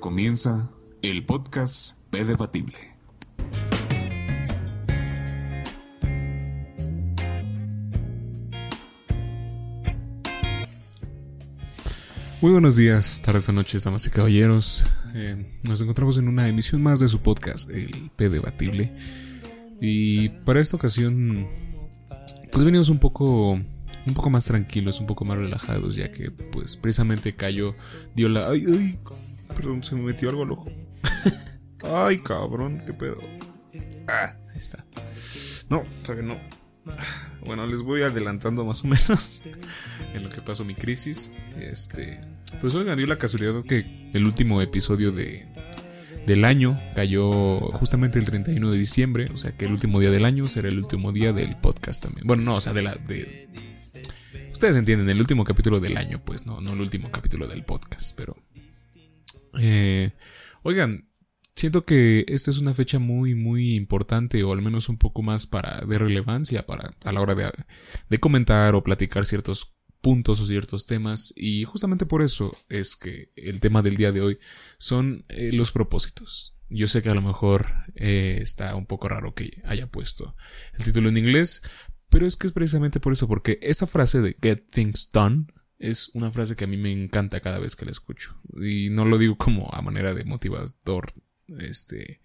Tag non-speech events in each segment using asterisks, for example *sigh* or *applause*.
comienza el podcast P Debatible. Muy buenos días, tardes o noches, damas y caballeros. Eh, nos encontramos en una emisión más de su podcast, el P Debatible. Y para esta ocasión, pues venimos un poco, un poco más tranquilos, un poco más relajados, ya que, pues, precisamente cayó, dio la, ay, perdón, se me metió algo al ojo. *laughs* ay, cabrón, qué pedo. Ah, ahí está. No, todavía no. Bueno, les voy adelantando más o menos *laughs* en lo que pasó mi crisis. Este, pues oigan, dio la casualidad que el último episodio de, del año cayó justamente el 31 de diciembre, o sea que el último día del año será el último día del podcast también. Bueno, no, o sea, de la de Ustedes entienden, el último capítulo del año, pues no, no el último capítulo del podcast, pero eh, oigan, siento que esta es una fecha muy, muy importante, o al menos un poco más para de relevancia para a la hora de, de comentar o platicar ciertos puntos o ciertos temas y justamente por eso es que el tema del día de hoy son eh, los propósitos. Yo sé que a lo mejor eh, está un poco raro que haya puesto el título en inglés, pero es que es precisamente por eso, porque esa frase de get things done es una frase que a mí me encanta cada vez que la escucho. Y no lo digo como a manera de motivador, este,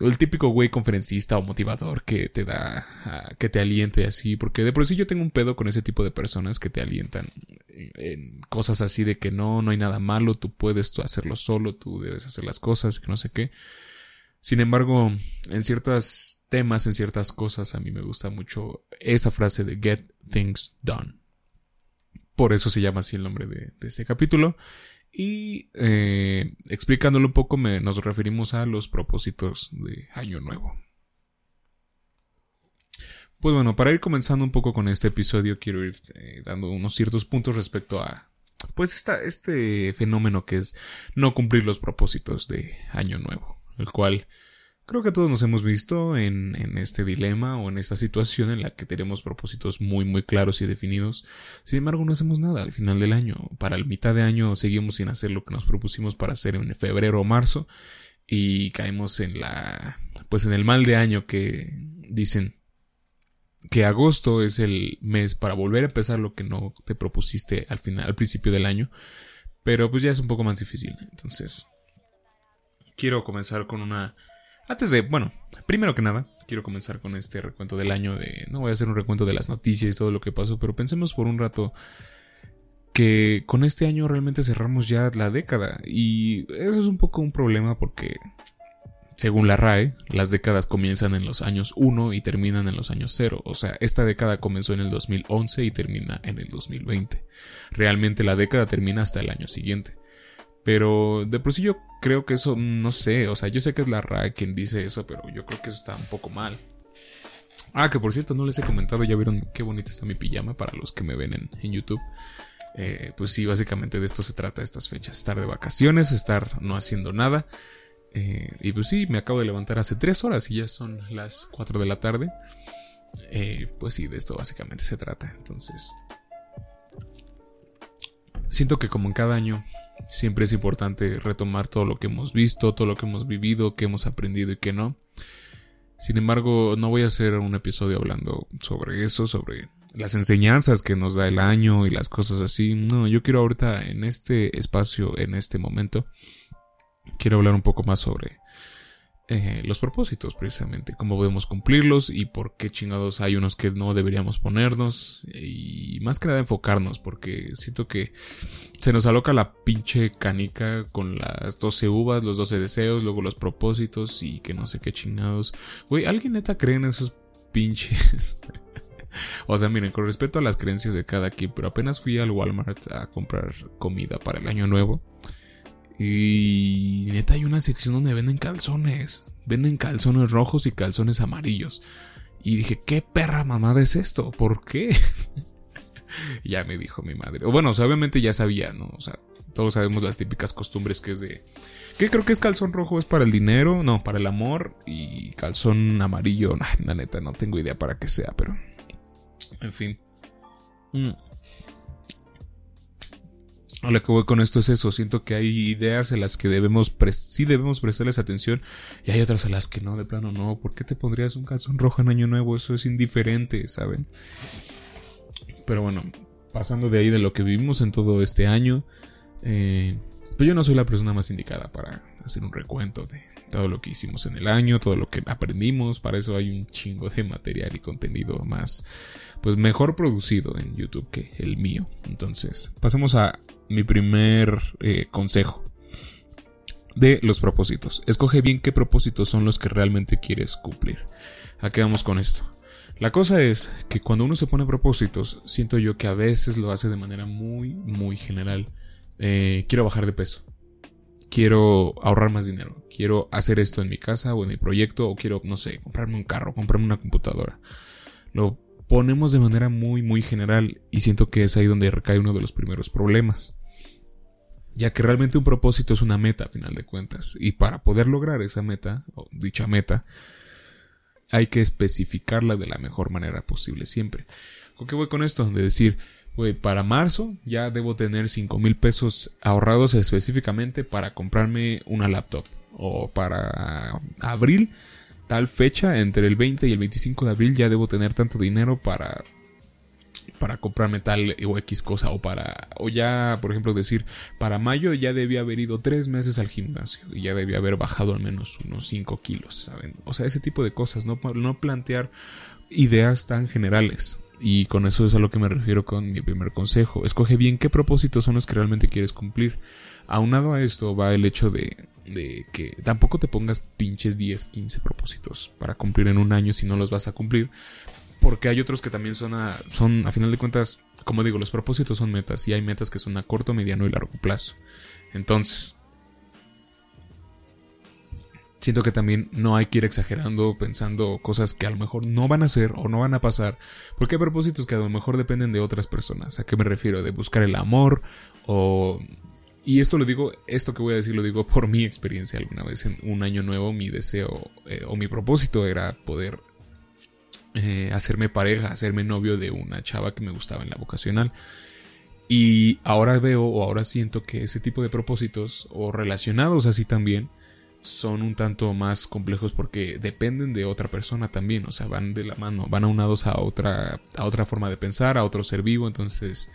el típico güey conferencista o motivador que te da, ah, que te aliente así, porque de por sí yo tengo un pedo con ese tipo de personas que te alientan en cosas así de que no, no hay nada malo, tú puedes hacerlo solo, tú debes hacer las cosas, que no sé qué. Sin embargo, en ciertos temas, en ciertas cosas, a mí me gusta mucho esa frase de get things done. Por eso se llama así el nombre de, este capítulo. Y eh, explicándolo un poco, me, nos referimos a los propósitos de Año Nuevo. Pues bueno, para ir comenzando un poco con este episodio, quiero ir eh, dando unos ciertos puntos respecto a, pues, esta, este fenómeno que es no cumplir los propósitos de Año Nuevo, el cual Creo que todos nos hemos visto en, en, este dilema o en esta situación en la que tenemos propósitos muy muy claros y definidos. Sin embargo, no hacemos nada al final del año. Para el mitad de año seguimos sin hacer lo que nos propusimos para hacer en febrero o marzo y caemos en la pues en el mal de año que dicen que agosto es el mes para volver a empezar lo que no te propusiste al final al principio del año, pero pues ya es un poco más difícil. Entonces, quiero comenzar con una antes de, bueno, primero que nada, quiero comenzar con este recuento del año de... No voy a hacer un recuento de las noticias y todo lo que pasó, pero pensemos por un rato que con este año realmente cerramos ya la década y eso es un poco un problema porque según la RAE, las décadas comienzan en los años 1 y terminan en los años 0. O sea, esta década comenzó en el 2011 y termina en el 2020. Realmente la década termina hasta el año siguiente. Pero de por sí yo creo que eso, no sé, o sea, yo sé que es la RAE quien dice eso, pero yo creo que eso está un poco mal. Ah, que por cierto, no les he comentado, ya vieron qué bonita está mi pijama para los que me ven en, YouTube. Eh, pues sí, básicamente de esto se trata estas fechas, estar de vacaciones, estar no haciendo nada. Eh, y pues sí, me acabo de levantar hace tres horas y ya son las 4 de la tarde. Eh, pues sí, de esto básicamente se trata. Entonces, siento que como en cada año Siempre es importante retomar todo lo que hemos visto, todo lo que hemos vivido, que hemos aprendido y que no. Sin embargo, no voy a hacer un episodio hablando sobre eso, sobre las enseñanzas que nos da el año y las cosas así. No, yo quiero ahorita en este espacio, en este momento, quiero hablar un poco más sobre eh, los propósitos, precisamente, cómo podemos cumplirlos y por qué chingados hay unos que no deberíamos ponernos y más que nada enfocarnos, porque siento que se nos aloca la pinche canica con las 12 uvas, los 12 deseos, luego los propósitos y que no sé qué chingados. Güey, ¿alguien neta cree en esos pinches? *laughs* o sea, miren, con respecto a las creencias de cada quien, pero apenas fui al Walmart a comprar comida para el año nuevo. Y neta hay una sección donde venden calzones. Venden calzones rojos y calzones amarillos. Y dije, ¿qué perra mamada es esto? ¿Por qué? *laughs* ya me dijo mi madre. O bueno, obviamente ya sabía, ¿no? O sea, todos sabemos las típicas costumbres que es de... ¿Qué creo que es calzón rojo? ¿Es para el dinero? No, para el amor. Y calzón amarillo, *laughs* la neta, no tengo idea para qué sea, pero... En fin. Mm. A lo que voy con esto es eso, siento que hay ideas en las que debemos sí debemos prestarles atención y hay otras a las que no, de plano no. ¿Por qué te pondrías un calzón rojo en año nuevo? Eso es indiferente, ¿saben? Pero bueno, pasando de ahí de lo que vivimos en todo este año, eh, pues yo no soy la persona más indicada para hacer un recuento de todo lo que hicimos en el año, todo lo que aprendimos, para eso hay un chingo de material y contenido más, pues mejor producido en YouTube que el mío. Entonces, pasemos a mi primer eh, consejo de los propósitos. Escoge bien qué propósitos son los que realmente quieres cumplir. ¿A qué vamos con esto? La cosa es que cuando uno se pone propósitos, siento yo que a veces lo hace de manera muy, muy general. Eh, quiero bajar de peso. Quiero ahorrar más dinero. Quiero hacer esto en mi casa o en mi proyecto. O quiero, no sé, comprarme un carro, comprarme una computadora. Lo ponemos de manera muy, muy general y siento que es ahí donde recae uno de los primeros problemas ya que realmente un propósito es una meta a final de cuentas y para poder lograr esa meta o dicha meta hay que especificarla de la mejor manera posible siempre. ¿Con qué voy con esto? De decir, para marzo ya debo tener 5 mil pesos ahorrados específicamente para comprarme una laptop o para abril tal fecha entre el 20 y el 25 de abril ya debo tener tanto dinero para para comprarme tal o X cosa o para o ya por ejemplo decir para mayo ya debía haber ido tres meses al gimnasio y ya debía haber bajado al menos unos 5 kilos saben o sea ese tipo de cosas no, no plantear ideas tan generales. Y con eso es a lo que me refiero con mi primer consejo. Escoge bien qué propósitos son los que realmente quieres cumplir. Aunado a esto va el hecho de, de que tampoco te pongas pinches 10 15 propósitos para cumplir en un año si no los vas a cumplir porque hay otros que también son a, son, a final de cuentas, como digo, los propósitos son metas y hay metas que son a corto, mediano y largo plazo. Entonces, siento que también no hay que ir exagerando pensando cosas que a lo mejor no van a ser o no van a pasar, porque hay propósitos que a lo mejor dependen de otras personas. ¿A qué me refiero? De buscar el amor o... Y esto lo digo, esto que voy a decir lo digo por mi experiencia alguna vez en un año nuevo, mi deseo eh, o mi propósito era poder eh, hacerme pareja, hacerme novio de una chava que me gustaba en la vocacional. Y ahora veo o ahora siento que ese tipo de propósitos o relacionados así también son un tanto más complejos porque dependen de otra persona también, o sea, van de la mano, van aunados a otra a otra forma de pensar, a otro ser vivo, entonces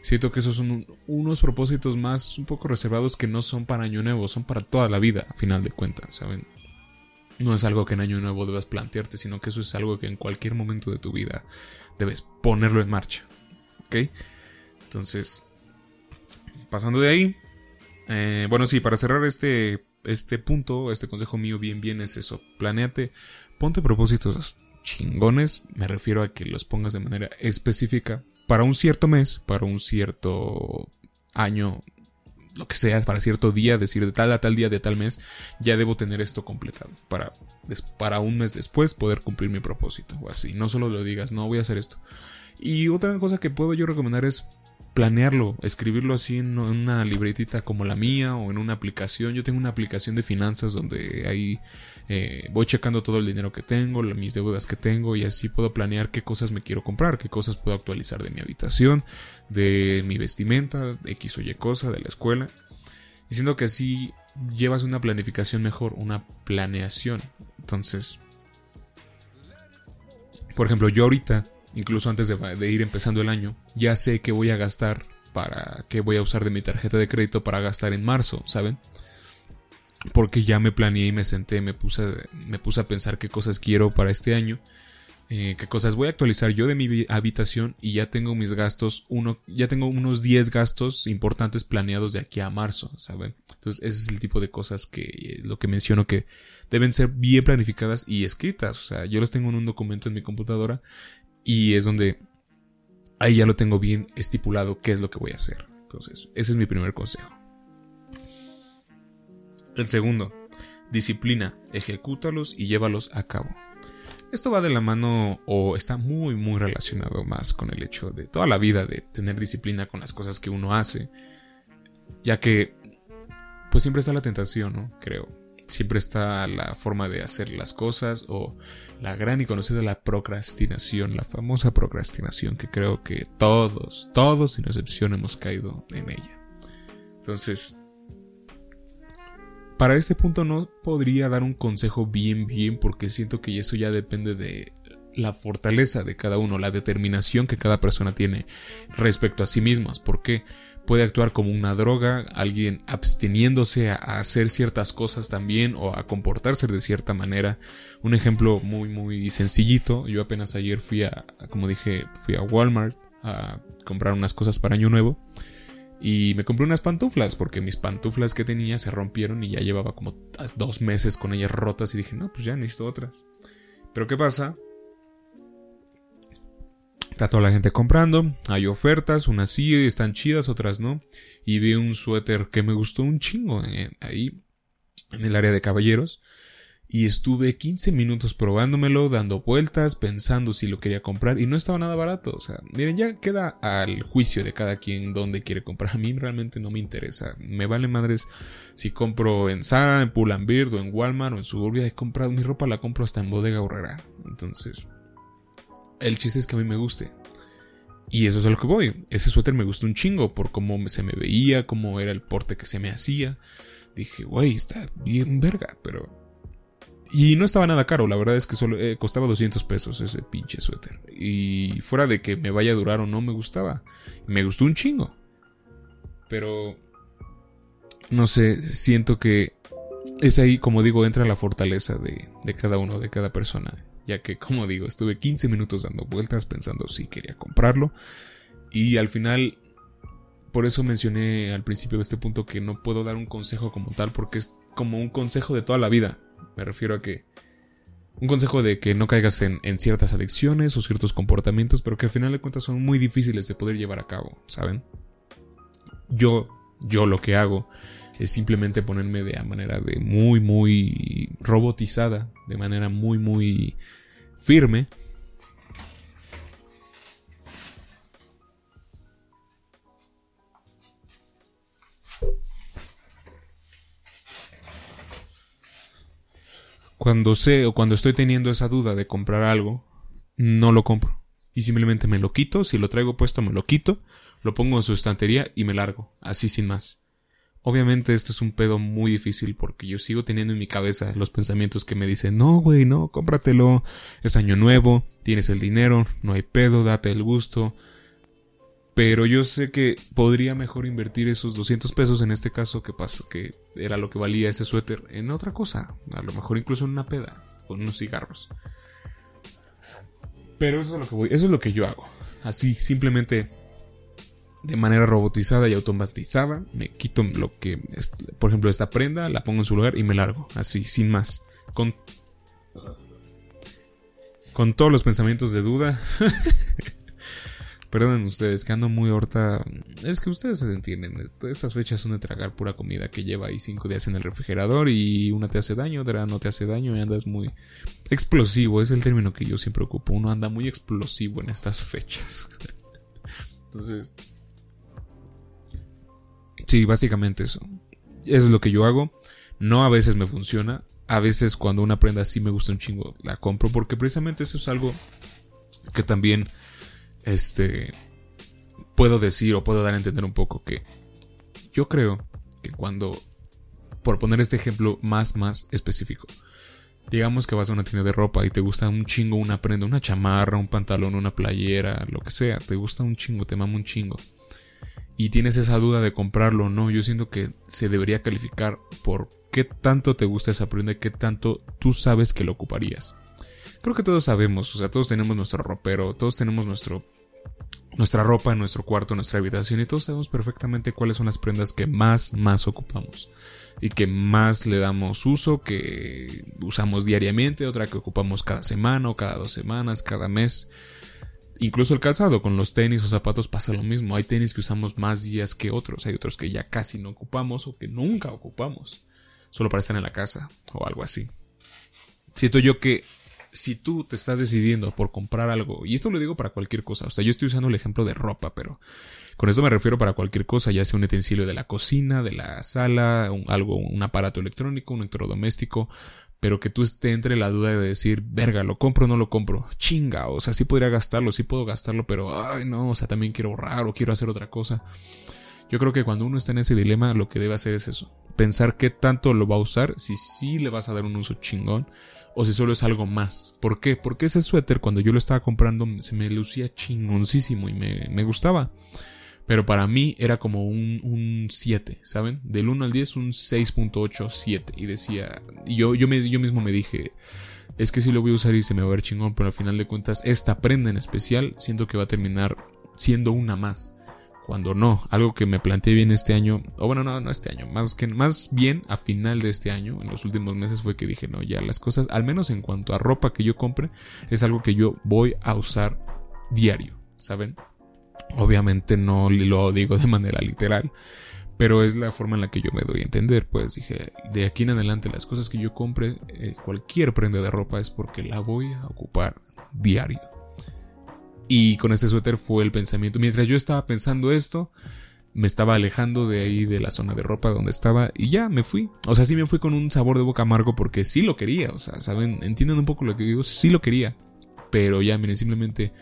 siento que esos son unos propósitos más un poco reservados que no son para año nuevo, son para toda la vida, a final de cuentas, ¿saben? no es algo que en año nuevo debas plantearte, sino que eso es algo que en cualquier momento de tu vida debes ponerlo en marcha. ¿Ok? Entonces, pasando de ahí, eh, bueno, sí, para cerrar este, este punto, este consejo mío bien, bien es eso, planéate, ponte propósitos chingones, me refiero a que los pongas de manera específica para un cierto mes, para un cierto año lo que sea, para cierto día, decir de tal a tal día de tal mes, ya debo tener esto completado para, para un mes después poder cumplir mi propósito o así. No solo lo digas, no voy a hacer esto. Y otra cosa que puedo yo recomendar es planearlo, escribirlo así en una libretita como la mía o en una aplicación. Yo tengo una aplicación de finanzas donde ahí eh, voy checando todo el dinero que tengo, mis deudas que tengo y así puedo planear qué cosas me quiero comprar, qué cosas puedo actualizar de mi habitación, de mi vestimenta, X o Y cosa, de la escuela. Diciendo que así llevas una planificación mejor, una planeación. Entonces, por ejemplo, yo ahorita incluso antes de, ir empezando el año, ya sé que voy a gastar para que voy a usar de mi tarjeta de crédito para gastar en marzo, ¿saben? Porque ya me planeé y me senté, me puse, me puse a pensar qué cosas quiero para este año, eh, qué cosas voy a actualizar yo de mi habitación y ya tengo mis gastos, uno, ya tengo unos 10 gastos importantes planeados de aquí a marzo, ¿saben? Entonces ese es el tipo de cosas que es lo que menciono que deben ser bien planificadas y escritas, o sea, yo los tengo en un documento en mi computadora y es donde ahí ya lo tengo bien estipulado qué es lo que voy a hacer. Entonces, ese es mi primer consejo. El segundo, disciplina, ejecútalos y llévalos a cabo. Esto va de la mano o está muy muy relacionado más con el hecho de toda la vida de tener disciplina con las cosas que uno hace, ya que pues siempre está la tentación, ¿no? Creo siempre está la forma de hacer las cosas o la gran y conocida la procrastinación, la famosa procrastinación que creo que todos, todos sin excepción hemos caído en ella. Entonces, para este punto no podría dar un consejo bien, bien, porque siento que eso ya depende de la fortaleza de cada uno, la determinación que cada persona tiene respecto a sí mismas. Porque puede actuar como una droga, alguien absteniéndose a hacer ciertas cosas también o a comportarse de cierta manera. Un ejemplo muy, muy sencillito. Yo apenas ayer fui a, como dije, fui a Walmart a comprar unas cosas para Año Nuevo. Y me compré unas pantuflas porque mis pantuflas que tenía se rompieron y ya llevaba como dos meses con ellas rotas y dije, no, pues ya necesito otras. Pero ¿qué pasa? Está toda la gente comprando, hay ofertas, unas sí están chidas, otras no. Y vi un suéter que me gustó un chingo eh, ahí en el área de caballeros y estuve 15 minutos probándomelo, dando vueltas, pensando si lo quería comprar y no estaba nada barato. O sea, miren, ya queda al juicio de cada quien dónde quiere comprar. A mí realmente no me interesa. Me vale madres si compro en Zara, en Pull&Bear o en Walmart o en Suburbia. He comprado mi ropa, la compro hasta en Bodega Horrera. Entonces, el chiste es que a mí me guste. Y eso es a lo que voy. Ese suéter me gustó un chingo por cómo se me veía, cómo era el porte que se me hacía. Dije, güey, está bien verga, pero y no estaba nada caro, la verdad es que solo eh, costaba 200 pesos ese pinche suéter. Y fuera de que me vaya a durar o no, me gustaba. Me gustó un chingo. Pero... No sé, siento que es ahí, como digo, entra la fortaleza de, de cada uno, de cada persona. Ya que, como digo, estuve 15 minutos dando vueltas pensando si quería comprarlo. Y al final por eso mencioné al principio de este punto que no puedo dar un consejo como tal porque es como un consejo de toda la vida. Me refiero a que un consejo de que no caigas en, ciertas adicciones o ciertos comportamientos, pero que al final de cuentas son muy difíciles de poder llevar a cabo, ¿saben? Yo, yo lo que hago es simplemente ponerme de manera de muy, muy robotizada, de manera muy, muy firme Cuando sé o cuando estoy teniendo esa duda de comprar algo, no lo compro. Y simplemente me lo quito, si lo traigo puesto me lo quito, lo pongo en su estantería y me largo, así sin más. Obviamente esto es un pedo muy difícil porque yo sigo teniendo en mi cabeza los pensamientos que me dicen, no, güey, no, cómpratelo, es año nuevo, tienes el dinero, no hay pedo, date el gusto, pero yo sé que podría mejor invertir esos 200 pesos en este caso que que era lo que valía ese suéter en otra cosa, a lo mejor incluso en una peda en unos cigarros. Pero eso es lo que voy, eso es lo que yo hago. Así, simplemente de manera robotizada y automatizada, me quito lo que, por ejemplo, esta prenda, la pongo en su lugar y me largo, así, sin más. Con con todos los pensamientos de duda *laughs* Perdonen ustedes, que ando muy horta. Es que ustedes se entienden. Estas fechas son de tragar pura comida que lleva ahí cinco días en el refrigerador y una te hace daño, otra no te hace daño y andas muy explosivo. Es el término que yo siempre ocupo. Uno anda muy explosivo en estas fechas. *laughs* Entonces. Sí, básicamente eso. Eso es lo que yo hago. No a veces me funciona. A veces cuando una prenda así me gusta un chingo, la compro. Porque precisamente eso es algo que también este, puedo decir o puedo dar a entender un poco que yo creo que cuando, por poner este ejemplo más, más específico, digamos que vas a una tienda de ropa y te gusta un chingo una prenda, una chamarra, un pantalón, una playera, lo que sea, te gusta un chingo, te mama un chingo. Y tienes esa duda de comprarlo o no, yo siento que se debería calificar por qué tanto te gusta esa prenda qué tanto tú sabes que lo ocuparías. Creo que todos sabemos, o sea, todos tenemos nuestro ropero, todos tenemos nuestro nuestra ropa en nuestro cuarto, nuestra habitación y todos sabemos perfectamente cuáles son las prendas que más, más ocupamos y que más le damos uso, que usamos diariamente, otra que ocupamos cada semana o cada dos semanas, cada mes. Incluso el calzado con los tenis o zapatos pasa lo mismo. Hay tenis que usamos más días que otros, hay otros que ya casi no ocupamos o que nunca ocupamos, solo para estar en la casa o algo así. Siento yo que si tú te estás decidiendo por comprar algo, y esto lo digo para cualquier cosa, o sea, yo estoy usando el ejemplo de ropa, pero con eso me refiero para cualquier cosa, ya sea un utensilio de la cocina, de la sala, un, algo, un aparato electrónico, un electrodoméstico, pero que tú esté entre la duda de decir, verga, lo compro o no lo compro, chinga, o sea, sí podría gastarlo, sí puedo gastarlo, pero, ay, no, o sea, también quiero ahorrar o quiero hacer otra cosa. Yo creo que cuando uno está en ese dilema, lo que debe hacer es eso. Pensar qué tanto lo va a usar, si sí le vas a dar un uso chingón o si solo es algo más. ¿Por qué? Porque ese suéter cuando yo lo estaba comprando se me lucía chingoncísimo y me, me gustaba. Pero para mí era como un, 7, ¿saben? Del 1 al 10 un 6.8, 7. Y decía, yo, yo, me, yo mismo me dije, es que si lo voy a usar y se me va a ver chingón, pero al final de cuentas esta prenda en especial siento que va a terminar siendo una más. Cuando no, algo que me planteé bien este año, o bueno, no, no este año, más que más bien a final de este año, en los últimos meses fue que dije, no, ya las cosas, al menos en cuanto a ropa que yo compre, es algo que yo voy a usar diario, ¿saben? Obviamente no lo digo de manera literal, pero es la forma en la que yo me doy a entender. Pues dije, de aquí en adelante las cosas que yo compre, eh, cualquier prenda de ropa es porque la voy a ocupar diario. Y con este suéter fue el pensamiento. Mientras yo estaba pensando esto, me estaba alejando de ahí de la zona de ropa donde estaba y ya me fui. O sea, sí me fui con un sabor de boca amargo porque sí lo quería. O sea, ¿saben? Entienden un poco lo que digo. Sí lo quería. Pero ya, miren, simplemente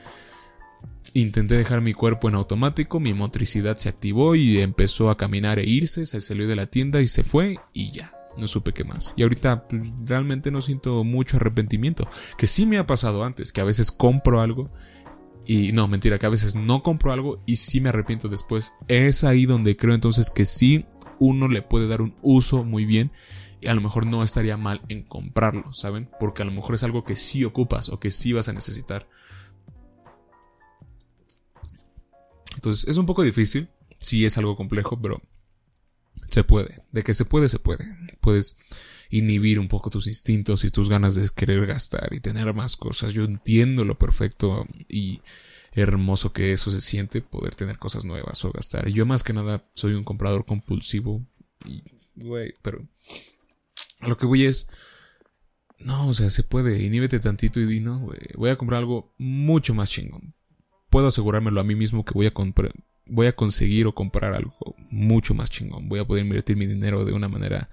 Intenté dejar mi cuerpo en automático, mi motricidad se activó y empezó a caminar e irse, se salió de la tienda y se fue y ya, no supe qué más. Y ahorita pues, realmente no siento mucho arrepentimiento, que sí me ha pasado antes, que a veces compro algo y no, mentira, que a veces no compro algo y sí me arrepiento después. Es ahí donde creo entonces que sí uno le puede dar un uso muy bien y a lo mejor no estaría mal en comprarlo, ¿saben? Porque a lo mejor es algo que sí ocupas o que sí vas a necesitar. Entonces es un poco difícil, sí es algo complejo, pero se puede. De que se puede, se puede. Puedes inhibir un poco tus instintos y tus ganas de querer gastar y tener más cosas. Yo entiendo lo perfecto y hermoso que eso se siente, poder tener cosas nuevas o gastar. Yo más que nada soy un comprador compulsivo y, pero a lo que voy es... No, o sea, se puede. Inhíbete tantito y di, no, güey. Voy a comprar algo mucho más chingón puedo asegurármelo a mí mismo que voy a voy a conseguir o comprar algo mucho más chingón. Voy a poder invertir mi dinero de una manera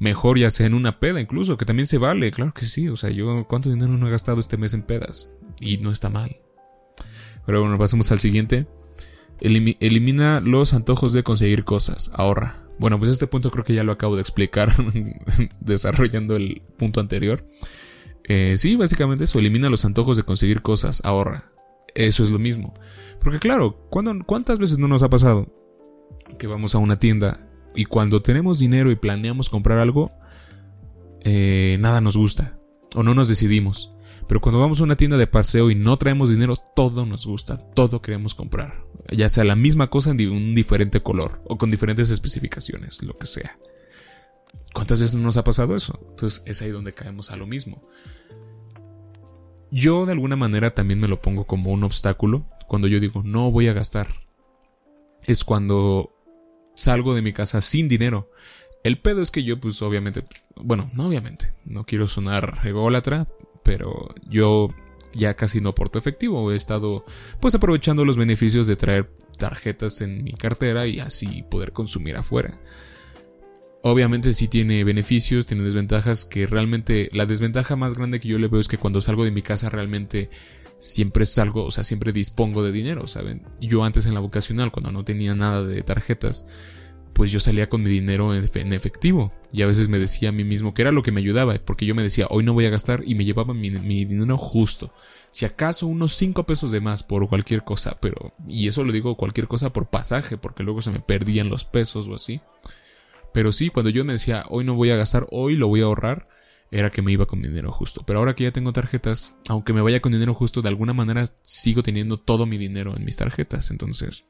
mejor, ya sea en una peda incluso, que también se vale, claro que sí. O sea, yo cuánto dinero no he gastado este mes en pedas y no está mal. Pero bueno, pasamos al siguiente. elimina los antojos de conseguir cosas, ahorra. Bueno, pues este punto creo que ya lo acabo de explicar *laughs* desarrollando el punto anterior. Eh, sí, básicamente eso, elimina los antojos de conseguir cosas, ahorra. Eso es lo mismo. Porque claro, ¿cuántas veces no nos ha pasado que vamos a una tienda y cuando tenemos dinero y planeamos comprar algo, eh, nada nos gusta o no nos decidimos? Pero cuando vamos a una tienda de paseo y no traemos dinero, todo nos gusta, todo queremos comprar. Ya sea la misma cosa en un diferente color o con diferentes especificaciones, lo que sea. ¿Cuántas veces nos ha pasado eso? Entonces es ahí donde caemos a lo mismo. Yo de alguna manera también me lo pongo como un obstáculo cuando yo digo no voy a gastar. Es cuando salgo de mi casa sin dinero. El pedo es que yo pues obviamente, bueno, no obviamente, no quiero sonar ególatra, pero yo ya casi no porto efectivo. He estado pues aprovechando los beneficios de traer tarjetas en mi cartera y así poder consumir afuera. Obviamente sí tiene beneficios, tiene desventajas que realmente la desventaja más grande que yo le veo es que cuando salgo de mi casa realmente siempre salgo, o sea, siempre dispongo de dinero, ¿saben? Yo antes en la vocacional, cuando no tenía nada de tarjetas, pues yo salía con mi dinero en efectivo y a veces me decía a mí mismo que era lo que me ayudaba, porque yo me decía, hoy no voy a gastar y me llevaba mi, mi dinero justo. Si acaso unos 5 pesos de más por cualquier cosa, pero, y eso lo digo cualquier cosa por pasaje, porque luego se me perdían los pesos o así. Pero sí, cuando yo me decía, hoy no voy a gastar, hoy lo voy a ahorrar, era que me iba con dinero justo. Pero ahora que ya tengo tarjetas, aunque me vaya con dinero justo, de alguna manera sigo teniendo todo mi dinero en mis tarjetas. Entonces,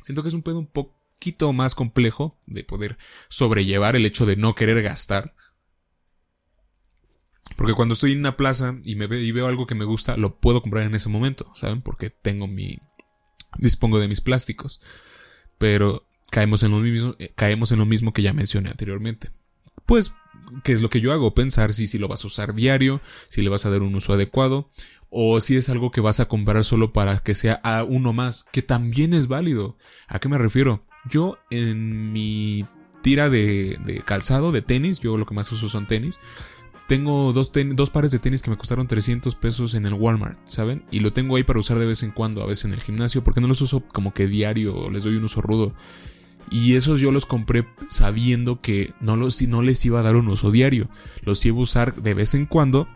siento que es un pedo un poquito más complejo de poder sobrellevar el hecho de no querer gastar. Porque cuando estoy en una plaza y me y veo algo que me gusta, lo puedo comprar en ese momento, ¿saben? Porque tengo mi dispongo de mis plásticos. Pero caemos en lo mismo, eh, caemos en lo mismo que ya mencioné anteriormente. Pues, ¿qué es lo que yo hago? Pensar si, si lo vas a usar diario, si le vas a dar un uso adecuado, o si es algo que vas a comprar solo para que sea a uno más, que también es válido. ¿A qué me refiero? Yo en mi tira de, calzado, de tenis, yo lo que más uso son tenis, tengo dos, dos, pares de tenis que me costaron 300 pesos en el Walmart, ¿saben? Y lo tengo ahí para usar de vez en cuando, a veces en el gimnasio, porque no los uso como que diario, les doy un uso rudo. Y esos yo los compré sabiendo que no, los, no les iba a dar un uso diario. Los iba a usar de vez en cuando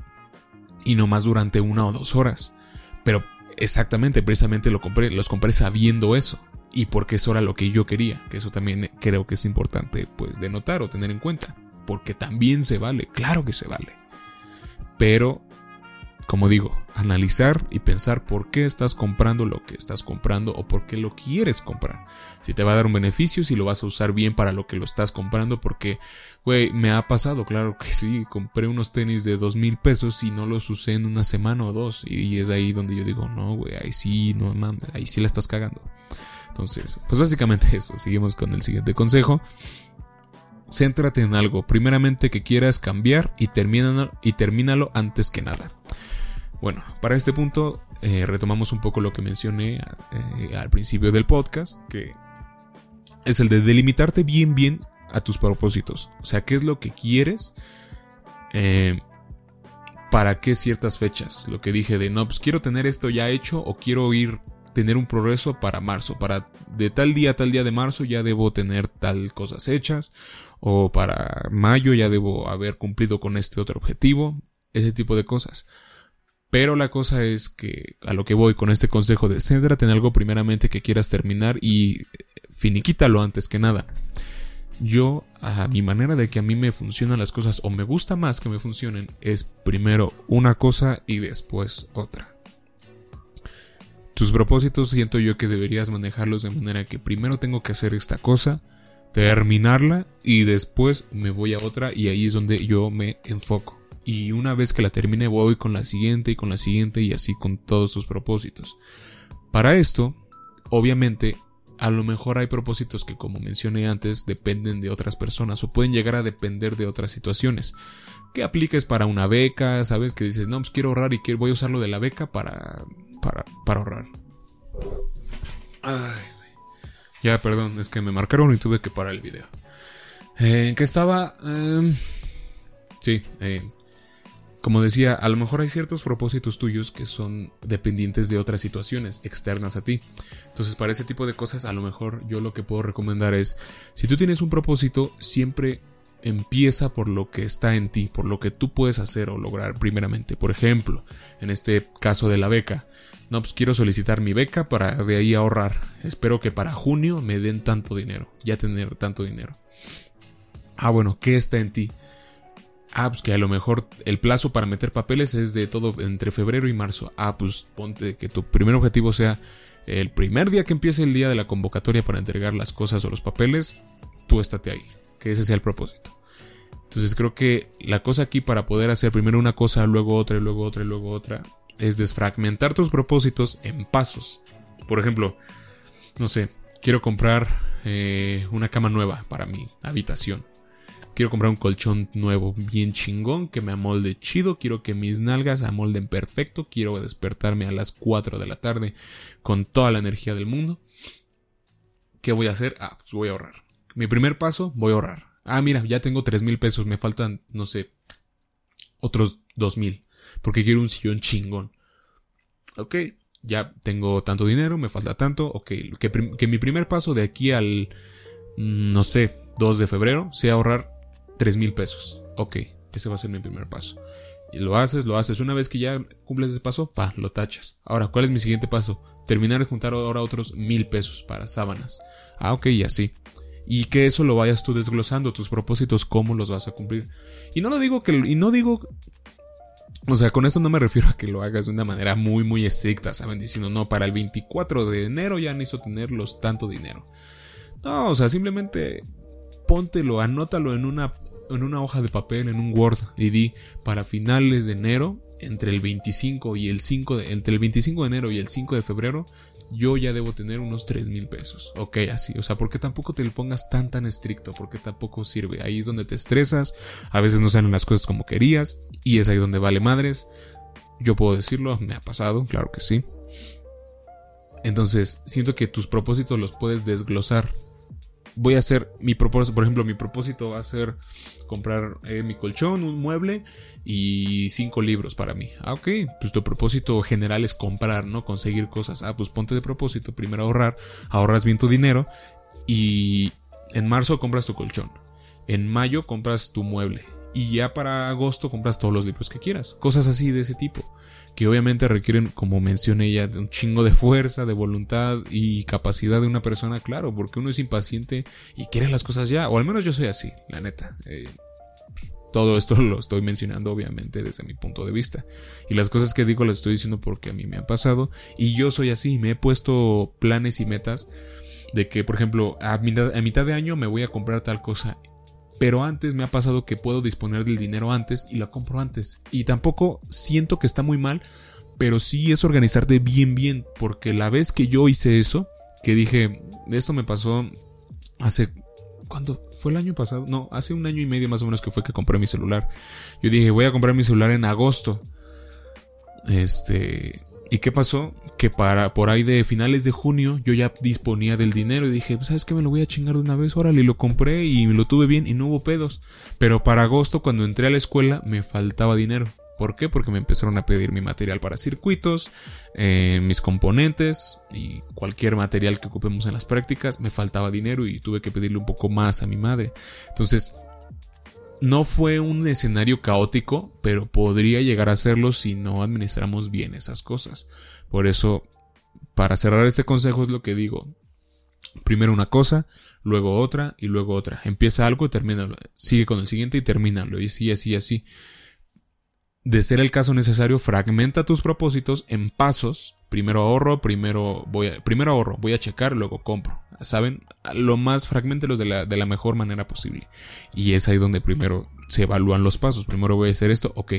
y no más durante una o dos horas. Pero exactamente, precisamente lo compré, los compré sabiendo eso. Y porque eso era lo que yo quería. Que eso también creo que es importante pues de notar o tener en cuenta. Porque también se vale, claro que se vale. Pero como digo, analizar y pensar por qué estás comprando lo que estás comprando o por qué lo quieres comprar. Si te va a dar un beneficio, si lo vas a usar bien para lo que lo estás comprando, porque, güey, me ha pasado, claro que sí, compré unos tenis de dos mil pesos y no los usé en una semana o dos. Y, es ahí donde yo digo, no, güey, ahí sí, no mames, ahí sí la estás cagando. Entonces, pues básicamente eso, seguimos con el siguiente consejo. Céntrate en algo, primeramente que quieras cambiar y termínalo, y termínalo antes que nada. Bueno, para este punto eh, retomamos un poco lo que mencioné eh, al principio del podcast, que es el de delimitarte bien bien a tus propósitos. O sea, qué es lo que quieres, eh, para qué ciertas fechas. Lo que dije de, no, pues quiero tener esto ya hecho o quiero ir, tener un progreso para marzo. Para de tal día a tal día de marzo ya debo tener tal cosas hechas. O para mayo ya debo haber cumplido con este otro objetivo. Ese tipo de cosas. Pero la cosa es que a lo que voy con este consejo de céntrate en algo primeramente que quieras terminar y finiquítalo antes que nada. Yo, a mi manera de que a mí me funcionan las cosas o me gusta más que me funcionen, es primero una cosa y después otra. Tus propósitos siento yo que deberías manejarlos de manera que primero tengo que hacer esta cosa, terminarla y después me voy a otra y ahí es donde yo me enfoco y una vez que la termine voy con la siguiente y con la siguiente y así con todos sus propósitos. Para esto, obviamente, a lo mejor hay propósitos que como mencioné antes dependen de otras personas o pueden llegar a depender de otras situaciones. Que apliques para una beca, sabes que dices, no, pues quiero ahorrar y voy a usarlo de la beca para, para, para ahorrar. Ay, ya, perdón, es que me marcaron y tuve que parar el video. ¿En qué estaba? Em, sí, eh, como decía, a lo mejor hay ciertos propósitos tuyos que son dependientes de otras situaciones externas a ti. Entonces, para ese tipo de cosas, a lo mejor yo lo que puedo recomendar es, si tú tienes un propósito, siempre empieza por lo que está en ti, por lo que tú puedes hacer o lograr primeramente. Por ejemplo, en este caso de la beca, no, pues quiero solicitar mi beca para de ahí ahorrar. Espero que para junio me den tanto dinero, ya tener tanto dinero. Ah, bueno, ¿qué está en ti? Ah, pues que a lo mejor el plazo para meter papeles es de todo entre febrero y marzo. Ah, pues ponte que tu primer objetivo sea el primer día que empiece el día de la convocatoria para entregar las cosas o los papeles, tú estate ahí. Que ese sea el propósito. Entonces creo que la cosa aquí para poder hacer primero una cosa, luego otra, luego otra, luego otra, es desfragmentar tus propósitos en pasos. Por ejemplo, no sé, quiero comprar eh, una cama nueva para mi habitación. Quiero comprar un colchón nuevo, bien chingón, que me amolde chido. Quiero que mis nalgas amolden perfecto. Quiero despertarme a las 4 de la tarde con toda la energía del mundo. ¿Qué voy a hacer? Ah, pues voy a ahorrar. Mi primer paso, voy a ahorrar. Ah, mira, ya tengo 3 mil pesos. Me faltan, no sé, otros 2 mil. Porque quiero un sillón chingón. Ok, ya tengo tanto dinero, me falta tanto. Ok, que, que mi primer paso de aquí al, mm, no sé, 2 de febrero sea ahorrar 3 mil pesos. Ok, ese va a ser mi primer paso. Y lo haces, lo haces. Una vez que ya cumples ese paso, pa, lo tachas. Ahora, ¿cuál es mi siguiente paso? Terminar de juntar ahora otros mil pesos para sábanas. Ah, ok, y así. Y que eso lo vayas tú desglosando, tus propósitos, cómo los vas a cumplir. Y no lo digo que, y no digo, o sea, con esto no me refiero a que lo hagas de una manera muy, muy estricta, ¿saben? Diciendo, no, para el 24 de enero ya necesito tenerlos tanto dinero. No, o sea, simplemente póntelo, anótalo en una en una hoja de papel, en un Word, y di para finales de enero, entre el 25 y el 5 de, entre el 25 de enero y el 5 de febrero, yo ya debo tener unos 3 mil pesos. Ok, así. O sea, porque tampoco te lo pongas tan tan estricto, porque tampoco sirve. Ahí es donde te estresas, a veces no salen las cosas como querías, y es ahí donde vale madres. Yo puedo decirlo, me ha pasado, claro que sí. Entonces, siento que tus propósitos los puedes desglosar voy a hacer mi propósito, por ejemplo, mi propósito va a ser comprar eh, mi colchón, un mueble y cinco libros para mí. Ah, ok, pues tu propósito general es comprar, ¿no? Conseguir cosas. Ah, pues ponte de propósito, primero ahorrar, ahorras bien tu dinero y En marzo compras tu colchón. En mayo compras tu mueble. Y ya para agosto compras todos los libros que quieras. Cosas así de ese tipo. Que obviamente requieren, como mencioné ya, un chingo de fuerza, de voluntad y capacidad de una persona, claro, porque uno es impaciente y quiere las cosas ya. O al menos yo soy así, la neta. Eh, todo esto *laughs* lo estoy mencionando obviamente desde mi punto de vista. Y las cosas que digo las estoy diciendo porque a mí me ha pasado. Y yo soy así, me he puesto planes y metas de que, por ejemplo, a mitad de año me voy a comprar tal cosa pero antes me ha pasado que puedo disponer del dinero antes y lo compro antes. Y tampoco siento que está muy mal, pero sí es organizarte bien bien, porque la vez que yo hice eso, que dije, esto me pasó hace ¿Cuándo? ¿Fue el año pasado? No, hace un año y medio más o menos que fue que compré mi celular. Yo dije, voy a comprar mi celular en agosto. Este. ¿Y qué pasó? Que para por ahí de finales de junio yo ya disponía del dinero y dije, pues, ¿sabes qué? Me lo voy a chingar de una vez. Órale, y lo compré y lo tuve bien y no hubo pedos. Pero para agosto, cuando entré a la escuela, me faltaba dinero. ¿Por qué? Porque me empezaron a pedir mi material para circuitos, eh, mis componentes y cualquier material que ocupemos en las prácticas. Me faltaba dinero y tuve que pedirle un poco más a mi madre. Entonces, no fue un escenario caótico, pero podría llegar a serlo si no administramos bien esas cosas. Por eso, para cerrar este consejo es lo que digo. Primero una cosa, luego otra y luego otra. Empieza algo y termina. Sigue con el siguiente y termínalo. Y así, así, así. De ser el caso necesario, fragmenta tus propósitos en pasos. Primero ahorro, primero voy primero ahorro, voy a checar, luego compro. ¿Saben? Lo más fragmentelos de la, de la mejor manera posible. Y es ahí donde primero se evalúan los pasos. Primero voy a hacer esto, ok.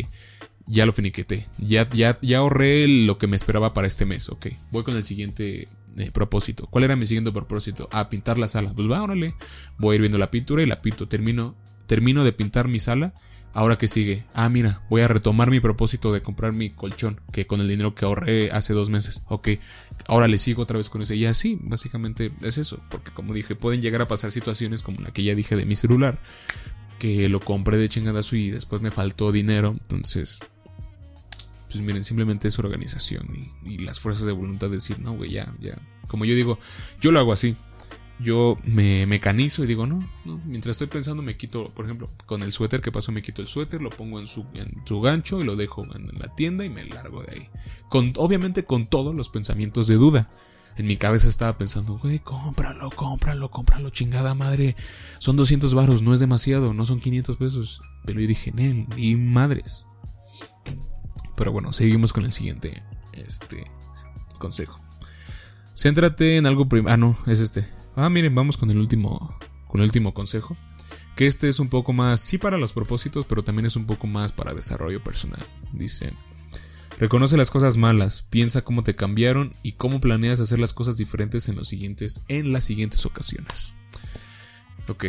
Ya lo finiqueté. Ya, ya, ya ahorré lo que me esperaba para este mes, ok. Voy con el siguiente eh, propósito. ¿Cuál era mi siguiente propósito? Ah, pintar la sala. Pues va, órale. Voy a ir viendo la pintura y la pinto. Termino, termino de pintar mi sala Ahora que sigue, ah, mira, voy a retomar mi propósito de comprar mi colchón, que con el dinero que ahorré hace dos meses. Ok, ahora le sigo otra vez con ese. Y así, básicamente es eso. Porque como dije, pueden llegar a pasar situaciones como la que ya dije de mi celular, que lo compré de chingadazo y después me faltó dinero. Entonces, pues miren, simplemente es organización y, y las fuerzas de voluntad de decir, no, güey, ya, ya. Como yo digo, yo lo hago así yo me mecanizo y digo, no, no, mientras estoy pensando me quito, por ejemplo, con el suéter que pasó me quito el suéter, lo pongo en su, en su gancho y lo dejo en la tienda y me largo de ahí. Obviamente con todos los pensamientos de duda. En mi cabeza estaba pensando, güey, cómpralo, cómpralo, cómpralo, chingada madre. Son 200 baros, no es demasiado, no son 500 pesos. Pero yo dije, Nel, y madres. Pero bueno, seguimos con el siguiente este, consejo. Céntrate en algo primero. Ah, no, es este. Ah, miren, vamos con el último, con el último consejo. Que este es un poco más, sí para los propósitos, pero también es un poco más para desarrollo personal. Dice, reconoce las cosas malas, piensa cómo te cambiaron y cómo planeas hacer las cosas diferentes en los siguientes, en las siguientes ocasiones. Ok,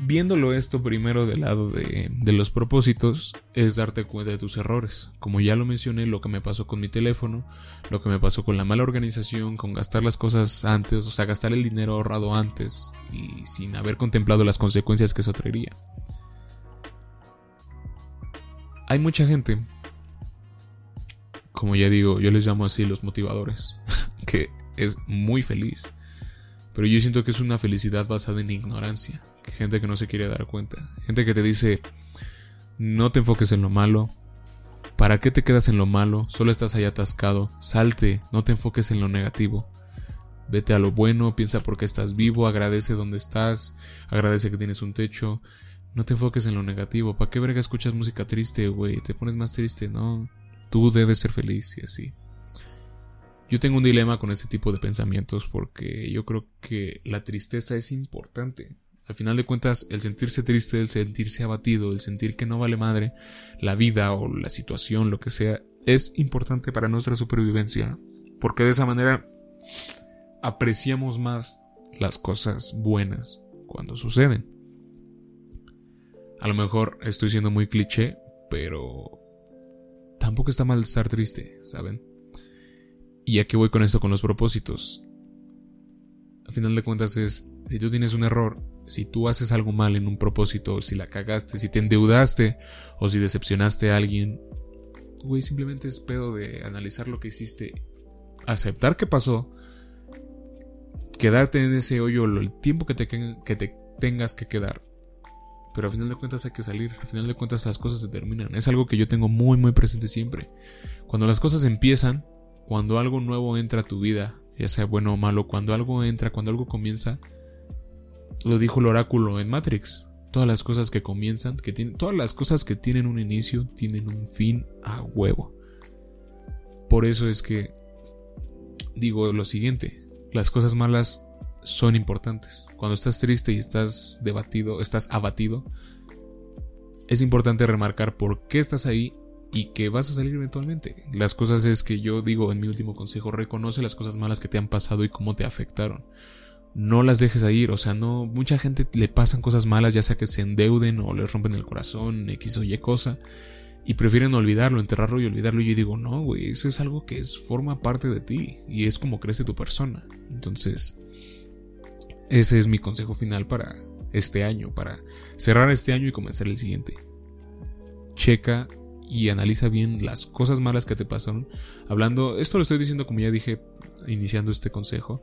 viéndolo esto primero del lado de, los propósitos, es darte cuenta de tus errores. Como ya lo mencioné, lo que me pasó con mi teléfono, lo que me pasó con la mala organización, con gastar las cosas antes, o sea, gastar el dinero ahorrado antes y sin haber contemplado las consecuencias que eso traería. Hay mucha gente, como ya digo, yo les llamo así los motivadores, *laughs* que es muy feliz. Pero yo siento que es una felicidad basada en ignorancia gente que no se quiere dar cuenta, gente que te dice, no te enfoques en lo malo, ¿para qué te quedas en lo malo? Solo estás ahí atascado, salte, no te enfoques en lo negativo. Vete a lo bueno, piensa por qué estás vivo, agradece donde estás, agradece que tienes un techo. No te enfoques en lo negativo. ¿Para qué verga escuchas música triste, güey? Te pones más triste, ¿no? Tú debes ser feliz y así. Yo tengo un dilema con ese tipo de pensamientos porque yo creo que la tristeza es importante. Al final de cuentas, el sentirse triste, el sentirse abatido, el sentir que no vale madre la vida o la situación, lo que sea, es importante para nuestra supervivencia. Porque de esa manera apreciamos más las cosas buenas cuando suceden. A lo mejor estoy siendo muy cliché, pero tampoco está mal estar triste, ¿saben? Y aquí voy con esto con los propósitos. Al final de cuentas es, si tú tienes un error, si tú haces algo mal en un propósito, si la cagaste, si te endeudaste o si decepcionaste a alguien, güey, simplemente es pedo de analizar lo que hiciste, aceptar que pasó quedarte en ese hoyo el tiempo que te, que te tengas que quedar. Pero al final de cuentas hay que salir, al final de cuentas las cosas se terminan. Es algo que yo tengo muy muy presente siempre. Cuando las cosas empiezan, cuando algo nuevo entra a tu vida, ya sea bueno o malo, cuando algo entra, cuando algo comienza, lo dijo el oráculo en Matrix. Todas las cosas que comienzan, que tienen, todas las cosas que tienen un inicio, tienen un fin a huevo. Por eso es que digo lo siguiente, las cosas malas son importantes. Cuando estás triste y estás debatido, estás abatido, es importante remarcar por qué estás ahí y que vas a salir eventualmente. Las cosas es que yo digo en mi último consejo, reconoce las cosas malas que te han pasado y cómo te afectaron. No las dejes a ir, o sea, no, mucha gente le pasan cosas malas, ya sea que se endeuden o les rompen el corazón, X o Y cosa, y prefieren olvidarlo, enterrarlo y olvidarlo. Y yo digo, no, güey, eso es algo que es, forma parte de ti y es como crece tu persona. Entonces, ese es mi consejo final para este año, para cerrar este año y comenzar el siguiente. Checa y analiza bien las cosas malas que te pasaron. Hablando, esto lo estoy diciendo como ya dije iniciando este consejo.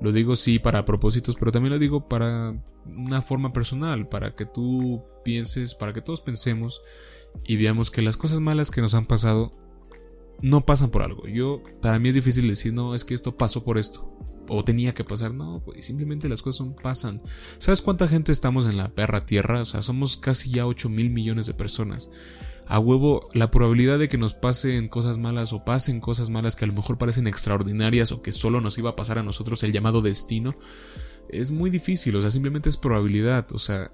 Lo digo sí para propósitos, pero también lo digo para una forma personal, para que tú pienses, para que todos pensemos y veamos que las cosas malas que nos han pasado no pasan por algo. Yo, para mí es difícil decir, no, es que esto pasó por esto. O tenía que pasar. No, pues simplemente las cosas pasan. ¿Sabes cuánta gente estamos en la perra tierra? O sea, somos casi ya 8 mil millones de personas a huevo la probabilidad de que nos pasen cosas malas o pasen cosas malas que a lo mejor parecen extraordinarias o que solo nos iba a pasar a nosotros el llamado destino es muy difícil, o sea, simplemente es probabilidad, o sea,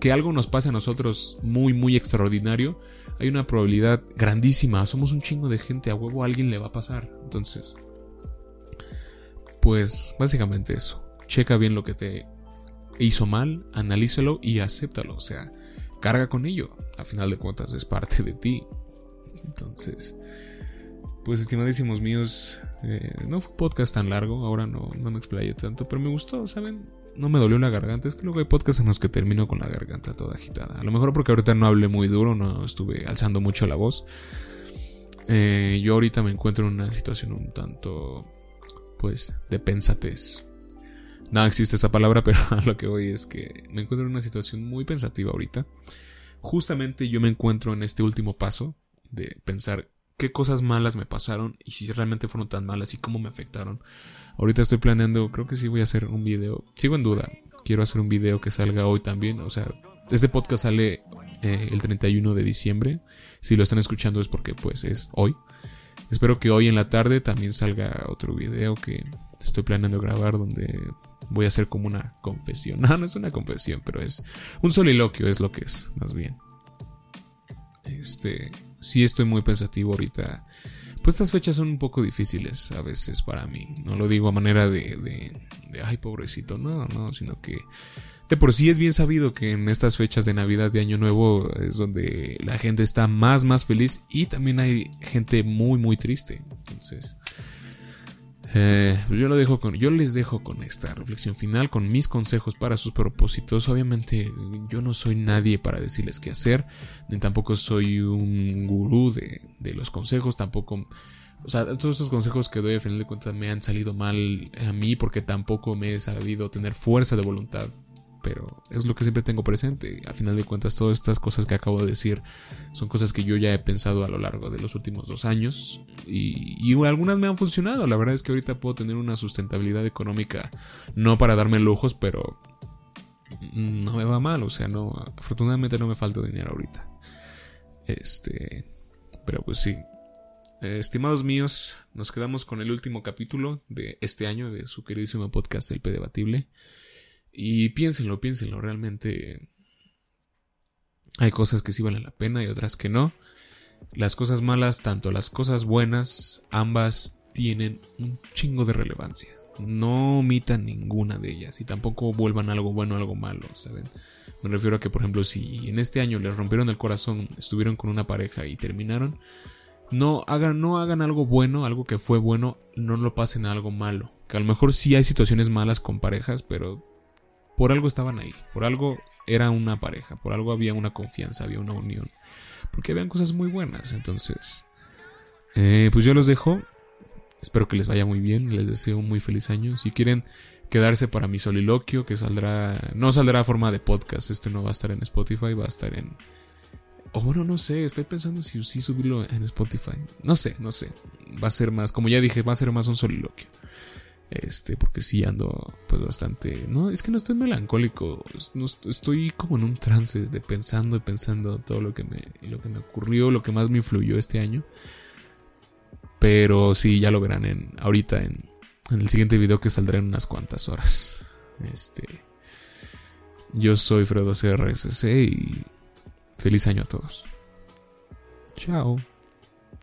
que algo nos pase a nosotros muy muy extraordinario, hay una probabilidad grandísima, somos un chingo de gente, a huevo alguien le va a pasar, entonces pues básicamente eso, checa bien lo que te hizo mal, analízalo y acéptalo, o sea, carga con ello. A final de cuentas es parte de ti. Entonces, pues estimadísimos míos, eh, no fue un podcast tan largo, ahora no, no me explayé tanto, pero me gustó, ¿saben? No me dolió la garganta, es que luego hay podcasts en los que termino con la garganta toda agitada. A lo mejor porque ahorita no hablé muy duro, no estuve alzando mucho la voz. Eh, yo ahorita me encuentro en una situación un tanto, pues, de pensatez. No existe esa palabra, *laughs* pero a lo que voy es que me encuentro en una situación muy pensativa ahorita. Justamente yo me encuentro en este último paso de pensar qué cosas malas me pasaron y si realmente fueron tan malas y cómo me afectaron. Ahorita estoy planeando, creo que sí voy a hacer un video. Sigo en duda. Quiero hacer un video que salga hoy también. O sea, este podcast sale eh, el 31 de diciembre. Si lo están escuchando es porque pues es hoy. Espero que hoy en la tarde también salga otro video que estoy planeando grabar donde voy a hacer como una confesión. *laughs* No, no es una confesión, pero es un soliloquio, es lo que es, más bien. Este, sí estoy muy pensativo ahorita. Pues estas fechas son un poco difíciles a veces para mí. No lo digo a manera de, de, de ay, pobrecito, no, no, sino que de por sí es bien sabido que en estas fechas de Navidad de Año Nuevo es donde la gente está más, más feliz y también hay gente muy, muy triste. Entonces, eh, pues yo, lo dejo con, yo les dejo con esta reflexión final, con mis consejos para sus propósitos. Obviamente yo no soy nadie para decirles qué hacer, ni tampoco soy un gurú de, de los consejos, tampoco... O sea, todos esos consejos que doy a final de cuentas me han salido mal a mí porque tampoco me he sabido tener fuerza de voluntad pero es lo que siempre tengo presente. A final de cuentas, todas estas cosas que acabo de decir son cosas que yo ya he pensado a lo largo de los últimos dos años y, algunas me han funcionado. La verdad es que ahorita puedo tener una sustentabilidad económica, no para darme lujos, pero no me va mal. O sea, no, afortunadamente no me falta dinero ahorita. Este, pero pues sí. Estimados míos, nos quedamos con el último capítulo de este año de su queridísimo podcast El P Debatible. Y piénsenlo, piénsenlo, realmente hay cosas que sí valen la pena y otras que no. Las cosas malas, tanto las cosas buenas, ambas tienen un chingo de relevancia. No omitan ninguna de ellas y tampoco vuelvan algo bueno algo malo, ¿saben? Me refiero a que, por ejemplo, si en este año les rompieron el corazón, estuvieron con una pareja y terminaron, no hagan, no hagan algo bueno, algo que fue bueno, no lo pasen a algo malo. Que a lo mejor sí hay situaciones malas con parejas, pero por algo estaban ahí, por algo era una pareja, por algo había una confianza, había una unión, porque habían cosas muy buenas. Entonces, eh, pues yo los dejo. Espero que les vaya muy bien, les deseo un muy feliz año. Si quieren quedarse para mi soliloquio, que saldrá, no saldrá a forma de podcast, este no va a estar en Spotify, va a estar en... O bueno, no sé, estoy pensando si, si subirlo en Spotify. No sé, no sé. Va a ser más, como ya dije, va a ser más un soliloquio. Este, porque sí ando pues bastante... No, es que no estoy melancólico, estoy como en un trance de pensando y pensando todo lo que me, lo que me ocurrió, lo que más me influyó este año. Pero sí, ya lo verán en, ahorita en, en el siguiente video que saldrá en unas cuantas horas. Este. Yo soy Fredo CRSC y feliz año a todos. Chao.